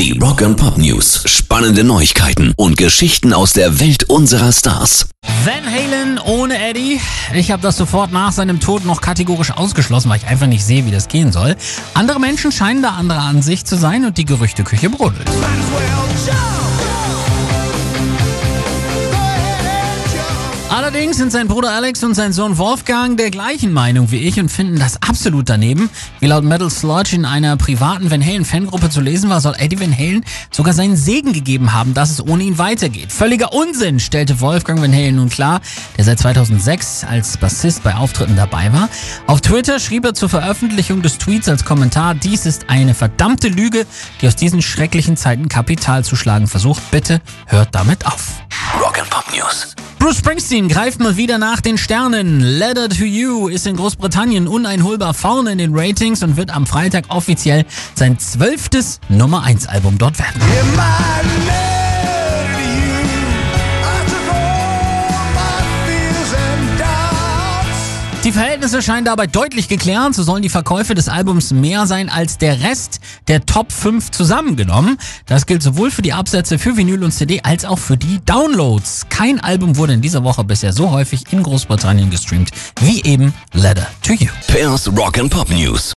Die Rock and Pop News. Spannende Neuigkeiten und Geschichten aus der Welt unserer Stars. Van Halen ohne Eddie. Ich habe das sofort nach seinem Tod noch kategorisch ausgeschlossen, weil ich einfach nicht sehe, wie das gehen soll. Andere Menschen scheinen da anderer Ansicht zu sein und die Gerüchteküche brodelt. Allerdings sind sein Bruder Alex und sein Sohn Wolfgang der gleichen Meinung wie ich und finden das absolut daneben. Wie laut Metal Sludge in einer privaten Van Halen Fangruppe zu lesen war, soll Eddie Van Halen sogar seinen Segen gegeben haben, dass es ohne ihn weitergeht. Völliger Unsinn, stellte Wolfgang Van Halen nun klar, der seit 2006 als Bassist bei Auftritten dabei war. Auf Twitter schrieb er zur Veröffentlichung des Tweets als Kommentar, dies ist eine verdammte Lüge, die aus diesen schrecklichen Zeiten Kapital zu schlagen versucht. Bitte hört damit auf. Rock and Pop News. Bruce Springsteen greift mal wieder nach den Sternen. Letter to You ist in Großbritannien uneinholbar vorne in den Ratings und wird am Freitag offiziell sein zwölftes Nummer 1 Album dort werden. Die Verhältnisse scheinen dabei deutlich geklärt. So sollen die Verkäufe des Albums mehr sein als der Rest der Top 5 zusammengenommen. Das gilt sowohl für die Absätze für Vinyl und CD als auch für die Downloads. Kein Album wurde in dieser Woche bisher so häufig in Großbritannien gestreamt wie eben Letter to You. Pairs Rock and Pop News.